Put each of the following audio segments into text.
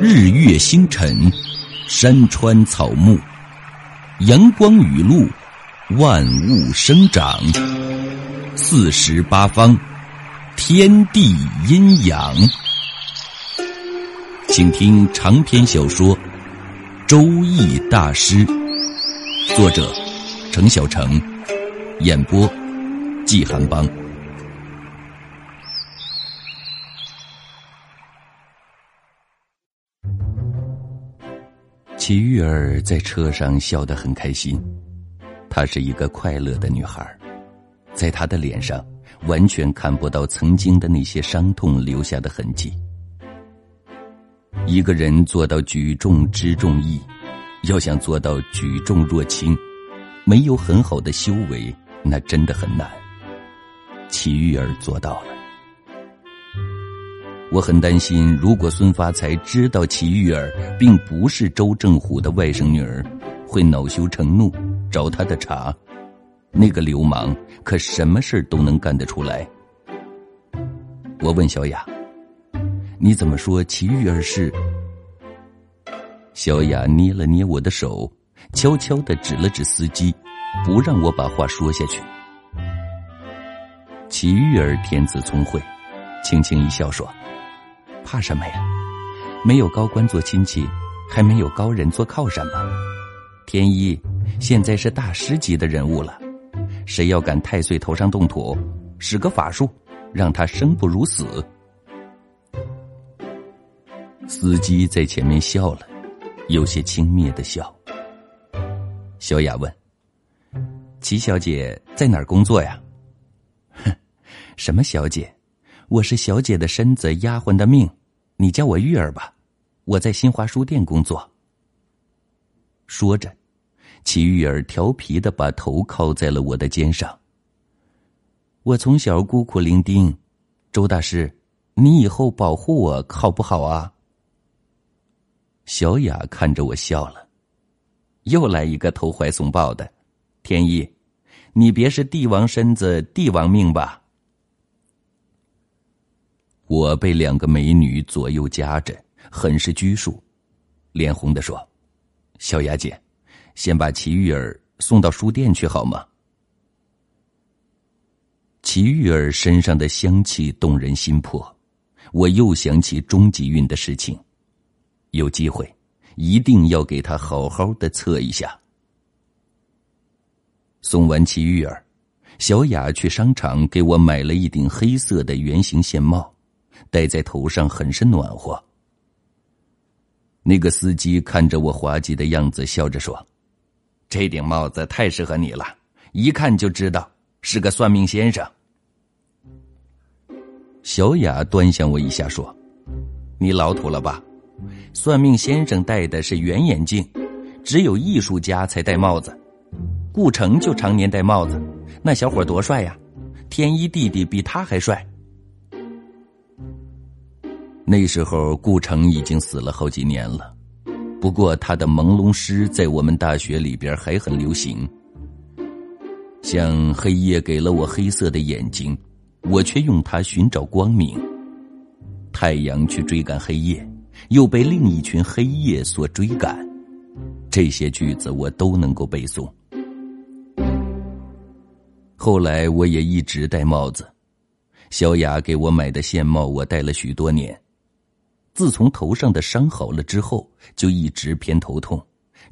日月星辰，山川草木，阳光雨露，万物生长，四时八方，天地阴阳。请听长篇小说《周易大师》，作者程小成，演播季寒邦。齐玉儿在车上笑得很开心，她是一个快乐的女孩，在她的脸上完全看不到曾经的那些伤痛留下的痕迹。一个人做到举重之重义，要想做到举重若轻，没有很好的修为，那真的很难。齐玉儿做到了。我很担心，如果孙发财知道齐玉儿并不是周正虎的外甥女儿，会恼羞成怒，找他的茬。那个流氓可什么事都能干得出来。我问小雅：“你怎么说齐玉儿是？”小雅捏了捏我的手，悄悄的指了指司机，不让我把话说下去。齐玉儿天资聪慧，轻轻一笑说。怕什么呀？没有高官做亲戚，还没有高人做靠山吗？天一现在是大师级的人物了，谁要敢太岁头上动土，使个法术，让他生不如死。司机在前面笑了，有些轻蔑的笑。小雅问：“齐小姐在哪儿工作呀？”“哼，什么小姐？”我是小姐的身子，丫鬟的命，你叫我玉儿吧。我在新华书店工作。说着，齐玉儿调皮的把头靠在了我的肩上。我从小孤苦伶仃，周大师，你以后保护我好不好啊？小雅看着我笑了，又来一个投怀送抱的。天意，你别是帝王身子，帝王命吧？我被两个美女左右夹着，很是拘束，脸红的说：“小雅姐，先把齐玉儿送到书店去好吗？”齐玉儿身上的香气动人心魄，我又想起终极运的事情，有机会一定要给她好好的测一下。送完齐玉儿，小雅去商场给我买了一顶黑色的圆形线帽。戴在头上很是暖和。那个司机看着我滑稽的样子，笑着说：“这顶帽子太适合你了，一看就知道是个算命先生。”小雅端详我一下，说：“你老土了吧？算命先生戴的是圆眼镜，只有艺术家才戴帽子。顾城就常年戴帽子，那小伙多帅呀！天一弟弟比他还帅。”那时候，顾城已经死了好几年了，不过他的朦胧诗在我们大学里边还很流行。像黑夜给了我黑色的眼睛，我却用它寻找光明。太阳去追赶黑夜，又被另一群黑夜所追赶。这些句子我都能够背诵。后来我也一直戴帽子，小雅给我买的线帽，我戴了许多年。自从头上的伤好了之后，就一直偏头痛，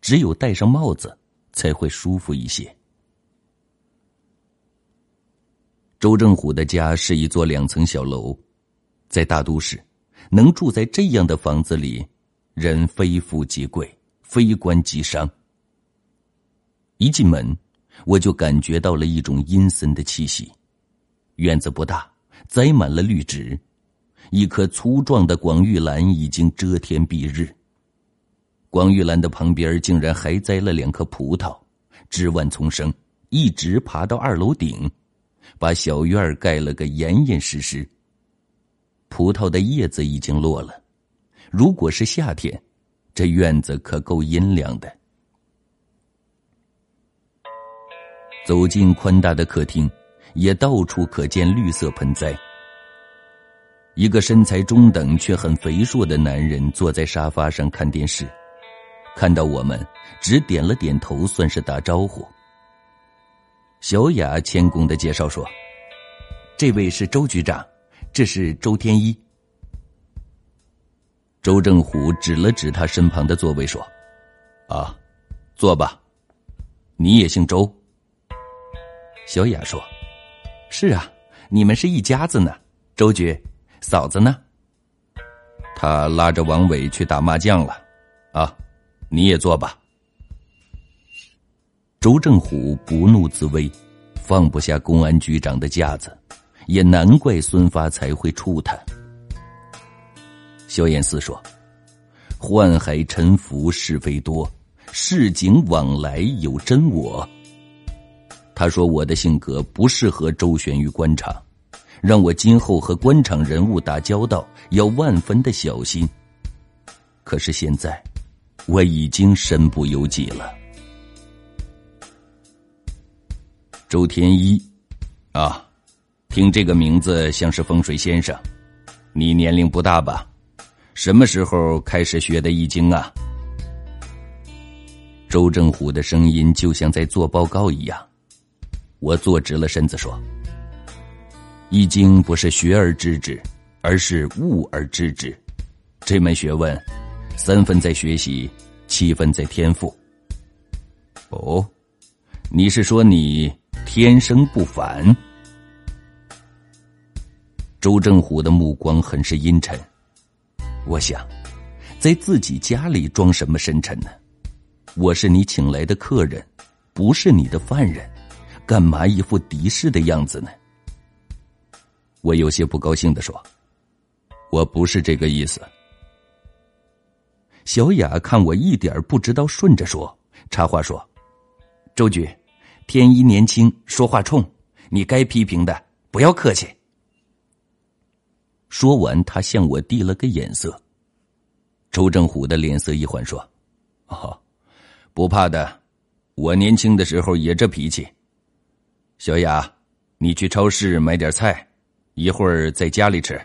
只有戴上帽子才会舒服一些。周正虎的家是一座两层小楼，在大都市，能住在这样的房子里，人非富即贵，非官即商。一进门，我就感觉到了一种阴森的气息。院子不大，栽满了绿植。一棵粗壮的广玉兰已经遮天蔽日。广玉兰的旁边竟然还栽了两棵葡萄，枝蔓丛生，一直爬到二楼顶，把小院盖了个严严实实。葡萄的叶子已经落了，如果是夏天，这院子可够阴凉的。走进宽大的客厅，也到处可见绿色盆栽。一个身材中等却很肥硕的男人坐在沙发上看电视，看到我们，只点了点头，算是打招呼。小雅谦恭的介绍说：“这位是周局长，这是周天一。”周正虎指了指他身旁的座位说：“啊，坐吧。你也姓周？”小雅说：“是啊，你们是一家子呢，周局。”嫂子呢？他拉着王伟去打麻将了，啊，你也坐吧。周正虎不怒自威，放不下公安局长的架子，也难怪孙发才会处他。萧炎思说：“宦海沉浮是非多，市井往来有真我。”他说：“我的性格不适合周旋于官场。”让我今后和官场人物打交道要万分的小心。可是现在，我已经身不由己了。周天一，啊，听这个名字像是风水先生。你年龄不大吧？什么时候开始学的易经啊？周正虎的声音就像在做报告一样。我坐直了身子说。易经不是学而知之，而是悟而知之。这门学问，三分在学习，七分在天赋。哦，你是说你天生不凡？周正虎的目光很是阴沉。我想，在自己家里装什么深沉呢？我是你请来的客人，不是你的犯人，干嘛一副敌视的样子呢？我有些不高兴的说：“我不是这个意思。”小雅看我一点不知道，顺着说，插话说：“周局，天一年轻，说话冲，你该批评的不要客气。”说完，他向我递了个眼色。周正虎的脸色一缓，说：“哦，不怕的，我年轻的时候也这脾气。小雅，你去超市买点菜。”一会儿在家里吃。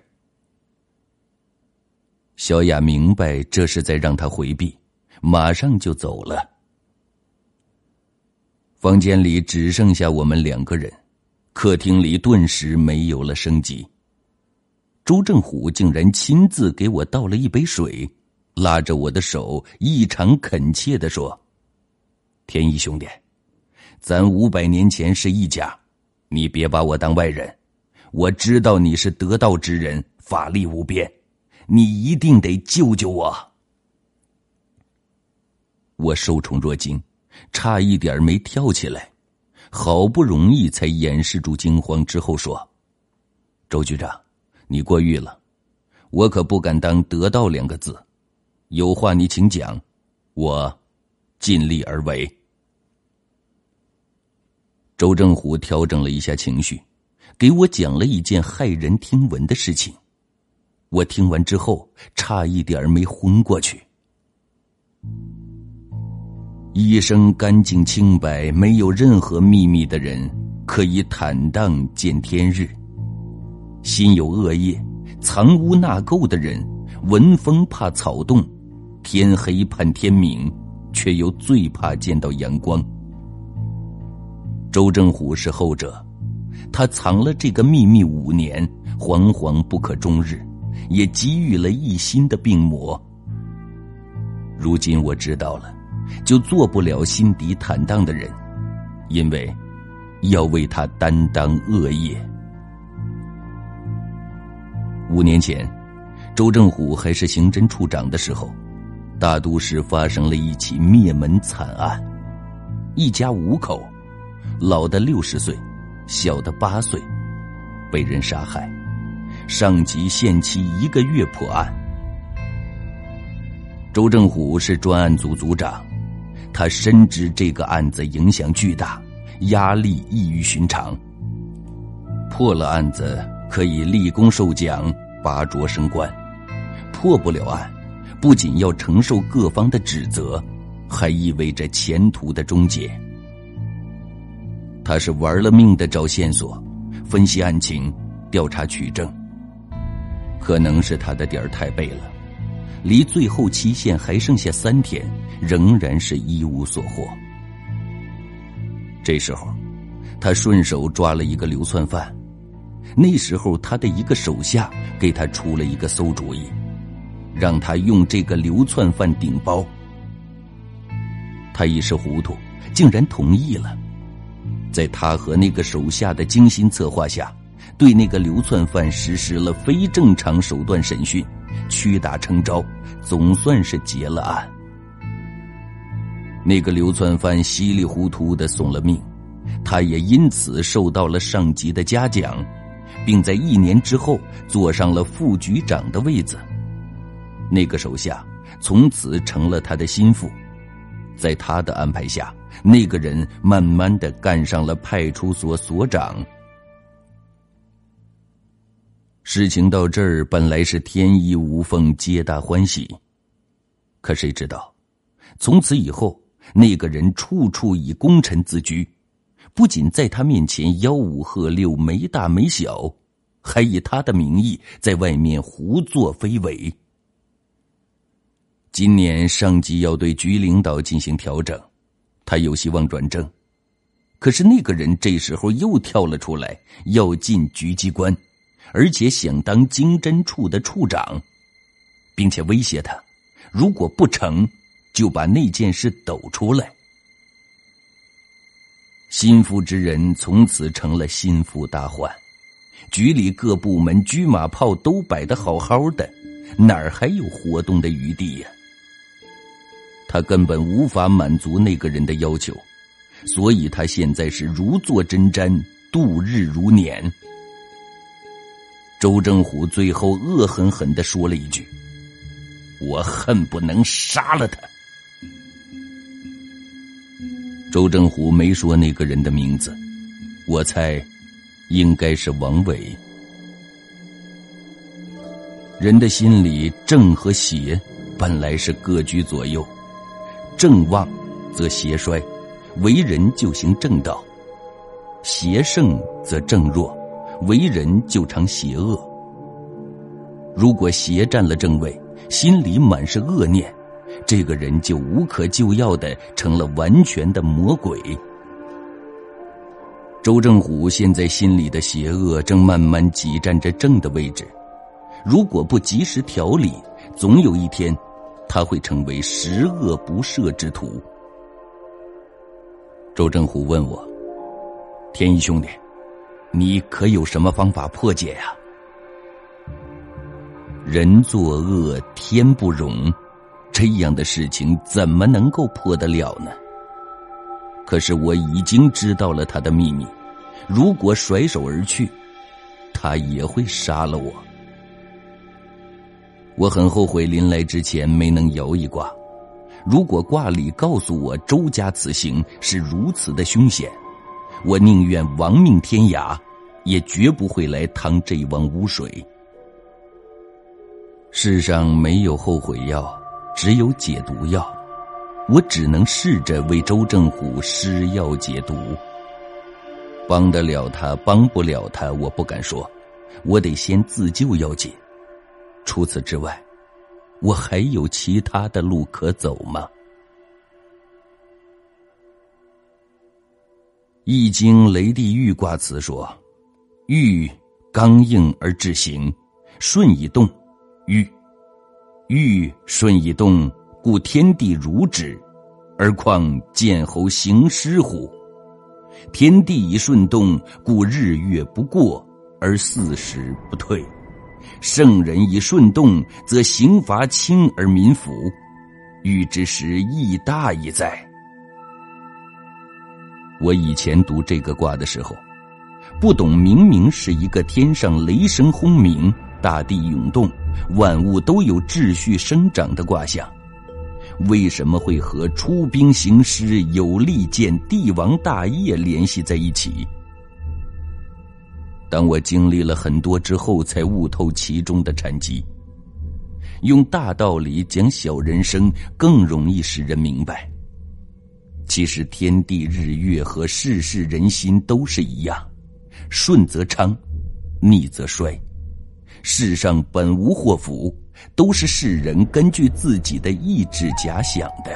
小雅明白这是在让他回避，马上就走了。房间里只剩下我们两个人，客厅里顿时没有了生机。周正虎竟然亲自给我倒了一杯水，拉着我的手，异常恳切的说：“天一兄弟，咱五百年前是一家，你别把我当外人。”我知道你是得道之人，法力无边，你一定得救救我。我受宠若惊，差一点没跳起来，好不容易才掩饰住惊慌，之后说：“周局长，你过誉了，我可不敢当得道两个字，有话你请讲，我尽力而为。”周正虎调整了一下情绪。给我讲了一件骇人听闻的事情，我听完之后差一点没昏过去。一生干净清白、没有任何秘密的人，可以坦荡见天日；心有恶业、藏污纳垢的人，闻风怕草动，天黑盼天明，却又最怕见到阳光。周正虎是后者。他藏了这个秘密五年，惶惶不可终日，也给予了一心的病魔。如今我知道了，就做不了心底坦荡的人，因为要为他担当恶业。五年前，周正虎还是刑侦处长的时候，大都市发生了一起灭门惨案，一家五口，老的六十岁。小的八岁，被人杀害，上级限期一个月破案。周正虎是专案组组长，他深知这个案子影响巨大，压力异于寻常。破了案子可以立功受奖、拔擢升官，破不了案，不仅要承受各方的指责，还意味着前途的终结。他是玩了命的找线索，分析案情，调查取证。可能是他的点儿太背了，离最后期限还剩下三天，仍然是一无所获。这时候，他顺手抓了一个流窜犯。那时候，他的一个手下给他出了一个馊主意，让他用这个流窜犯顶包。他一时糊涂，竟然同意了。在他和那个手下的精心策划下，对那个流窜犯实施了非正常手段审讯，屈打成招，总算是结了案。那个流窜犯稀里糊涂的送了命，他也因此受到了上级的嘉奖，并在一年之后坐上了副局长的位子。那个手下从此成了他的心腹，在他的安排下。那个人慢慢的干上了派出所所长。事情到这儿本来是天衣无缝、皆大欢喜，可谁知道，从此以后，那个人处处以功臣自居，不仅在他面前吆五喝六、没大没小，还以他的名义在外面胡作非为。今年上级要对局领导进行调整。他有希望转正，可是那个人这时候又跳了出来，要进局机关，而且想当经侦处的处长，并且威胁他，如果不成就把那件事抖出来。心腹之人从此成了心腹大患，局里各部门车马炮都摆得好好的，哪儿还有活动的余地呀？他根本无法满足那个人的要求，所以他现在是如坐针毡，度日如年。周正虎最后恶狠狠的说了一句：“我恨不能杀了他。”周正虎没说那个人的名字，我猜，应该是王伟。人的心里正和邪，本来是各居左右。正旺，则邪衰；为人就行正道；邪盛则正弱，为人就常邪恶。如果邪占了正位，心里满是恶念，这个人就无可救药的成了完全的魔鬼。周正虎现在心里的邪恶正慢慢挤占着正的位置，如果不及时调理，总有一天。他会成为十恶不赦之徒。周正虎问我：“天一兄弟，你可有什么方法破解呀？”人作恶，天不容，这样的事情怎么能够破得了呢？可是我已经知道了他的秘密，如果甩手而去，他也会杀了我。我很后悔临来之前没能摇一卦。如果卦里告诉我周家此行是如此的凶险，我宁愿亡命天涯，也绝不会来趟这汪污水。世上没有后悔药，只有解毒药。我只能试着为周正虎施药解毒。帮得了他，帮不了他，我不敢说。我得先自救要紧。除此之外，我还有其他的路可走吗？《易经》雷地豫卦辞说：“豫，刚硬而志行，顺以动，豫，豫顺以动，故天地如之，而况见侯行师乎？天地以顺动，故日月不过，而四时不退。”圣人以顺动，则刑罚轻而民服，欲之时亦大矣哉！我以前读这个卦的时候，不懂明明是一个天上雷声轰鸣、大地涌动、万物都有秩序生长的卦象，为什么会和出兵行师、有利见帝王大业联系在一起？当我经历了很多之后，才悟透其中的禅机。用大道理讲小人生，更容易使人明白。其实天地日月和世事人心都是一样，顺则昌，逆则衰。世上本无祸福，都是世人根据自己的意志假想的。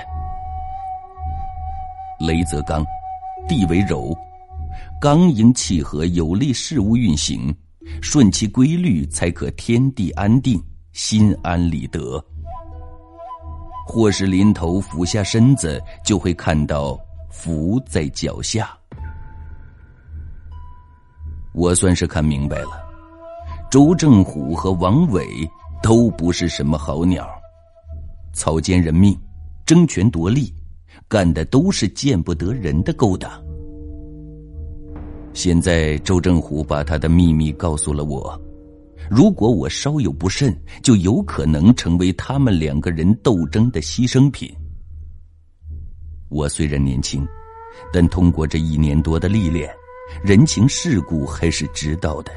雷则刚，地为柔，刚应契合有利事物运行，顺其规律，才可天地安定，心安理得。或是临头俯下身子，就会看到福在脚下。我算是看明白了，周正虎和王伟都不是什么好鸟，草菅人命，争权夺利，干的都是见不得人的勾当。现在周正虎把他的秘密告诉了我，如果我稍有不慎，就有可能成为他们两个人斗争的牺牲品。我虽然年轻，但通过这一年多的历练。人情世故还是知道的，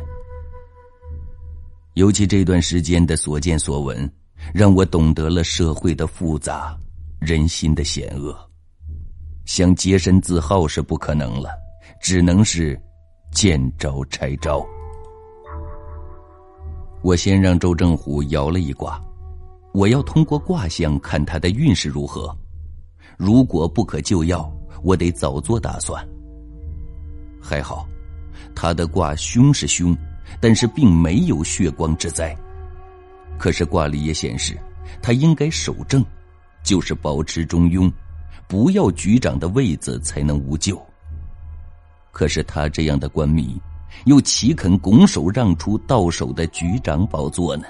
尤其这段时间的所见所闻，让我懂得了社会的复杂，人心的险恶。想洁身自好是不可能了，只能是见招拆招。我先让周正虎摇了一卦，我要通过卦象看他的运势如何。如果不可救药，我得早做打算。还好，他的卦凶是凶，但是并没有血光之灾。可是卦里也显示，他应该守正，就是保持中庸，不要局长的位子才能无救。可是他这样的官迷，又岂肯拱手让出到手的局长宝座呢？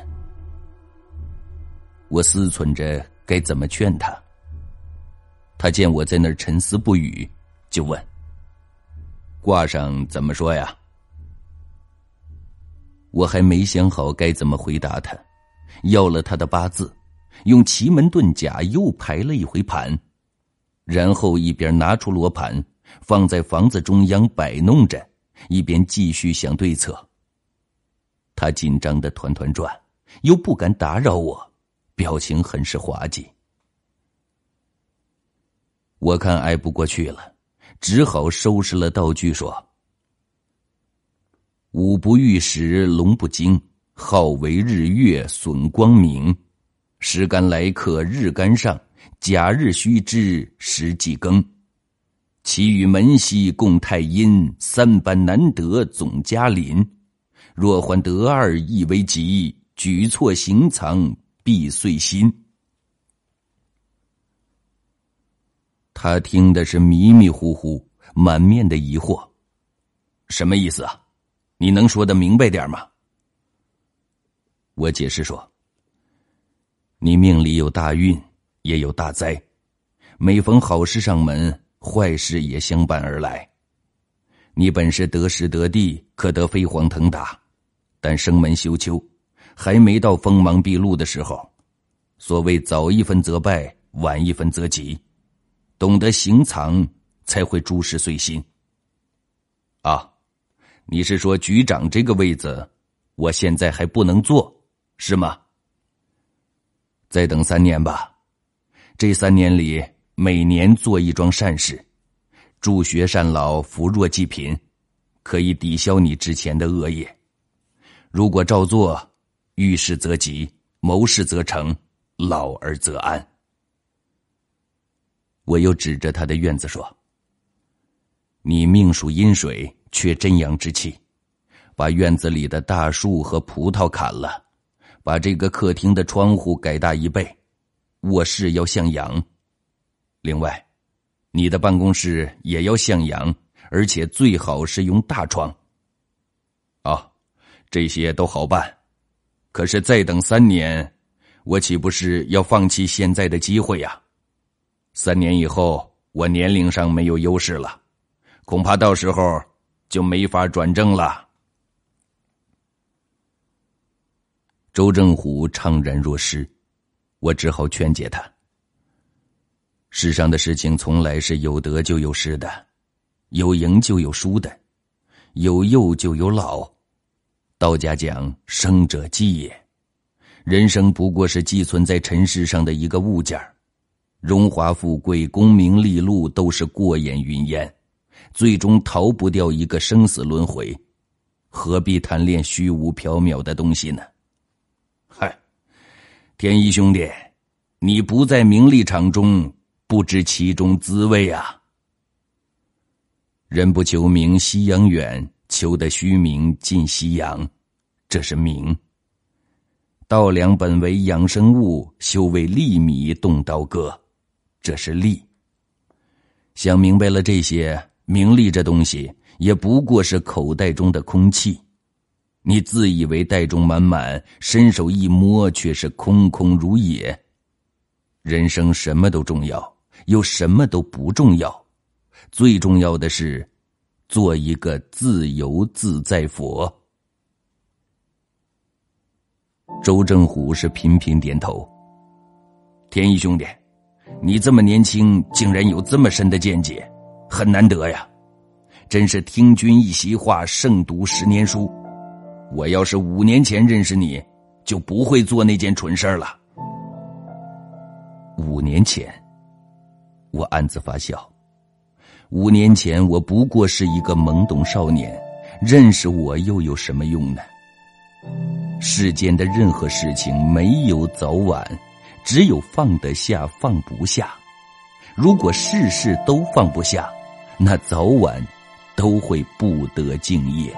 我思忖着该怎么劝他。他见我在那儿沉思不语，就问。卦上怎么说呀？我还没想好该怎么回答他，要了他的八字，用奇门遁甲又排了一回盘，然后一边拿出罗盘放在房子中央摆弄着，一边继续想对策。他紧张的团团转，又不敢打扰我，表情很是滑稽。我看挨不过去了。只好收拾了道具，说：“午不遇时龙不惊，好为日月损光明。时干来客日干上，甲日须知时既更。其与门西共太阴，三般难得总加临。若还得二，亦为吉。举措行藏必遂心。”他听的是迷迷糊糊，满面的疑惑，什么意思啊？你能说的明白点吗？我解释说：“你命里有大运，也有大灾，每逢好事上门，坏事也相伴而来。你本是得时得地，可得飞黄腾达，但生门休秋，还没到锋芒毕露的时候。所谓早一分则败，晚一分则吉。”懂得行藏，才会诸事遂心。啊，你是说局长这个位子，我现在还不能做，是吗？再等三年吧，这三年里每年做一桩善事，助学善老，扶弱济贫，可以抵消你之前的恶业。如果照做，遇事则吉，谋事则成，老而则安。我又指着他的院子说：“你命属阴水，缺真阳之气，把院子里的大树和葡萄砍了，把这个客厅的窗户改大一倍，卧室要向阳。另外，你的办公室也要向阳，而且最好是用大窗。啊，这些都好办，可是再等三年，我岂不是要放弃现在的机会呀？”三年以后，我年龄上没有优势了，恐怕到时候就没法转正了。周正虎怅然若失，我只好劝解他：世上的事情从来是有得就有失的，有赢就有输的，有幼就有老。道家讲生者寄也，人生不过是寄存在尘世上的一个物件。荣华富贵、功名利禄都是过眼云烟，最终逃不掉一个生死轮回，何必贪恋虚无缥缈的东西呢？嗨天一兄弟，你不在名利场中，不知其中滋味啊！人不求名，夕阳远；求得虚名，近夕阳。这是名。稻粱本为养生物，休为粒米动刀割。这是利。想明白了这些，名利这东西也不过是口袋中的空气。你自以为袋中满满，伸手一摸却是空空如也。人生什么都重要，又什么都不重要。最重要的是，做一个自由自在佛。周正虎是频频点头。天一兄弟，你这么年轻，竟然有这么深的见解，很难得呀！真是听君一席话，胜读十年书。我要是五年前认识你，就不会做那件蠢事了。五年前，我暗自发笑。五年前，我不过是一个懵懂少年，认识我又有什么用呢？世间的任何事情没有早晚，只有放得下放不下。如果事事都放不下，那早晚都会不得敬业。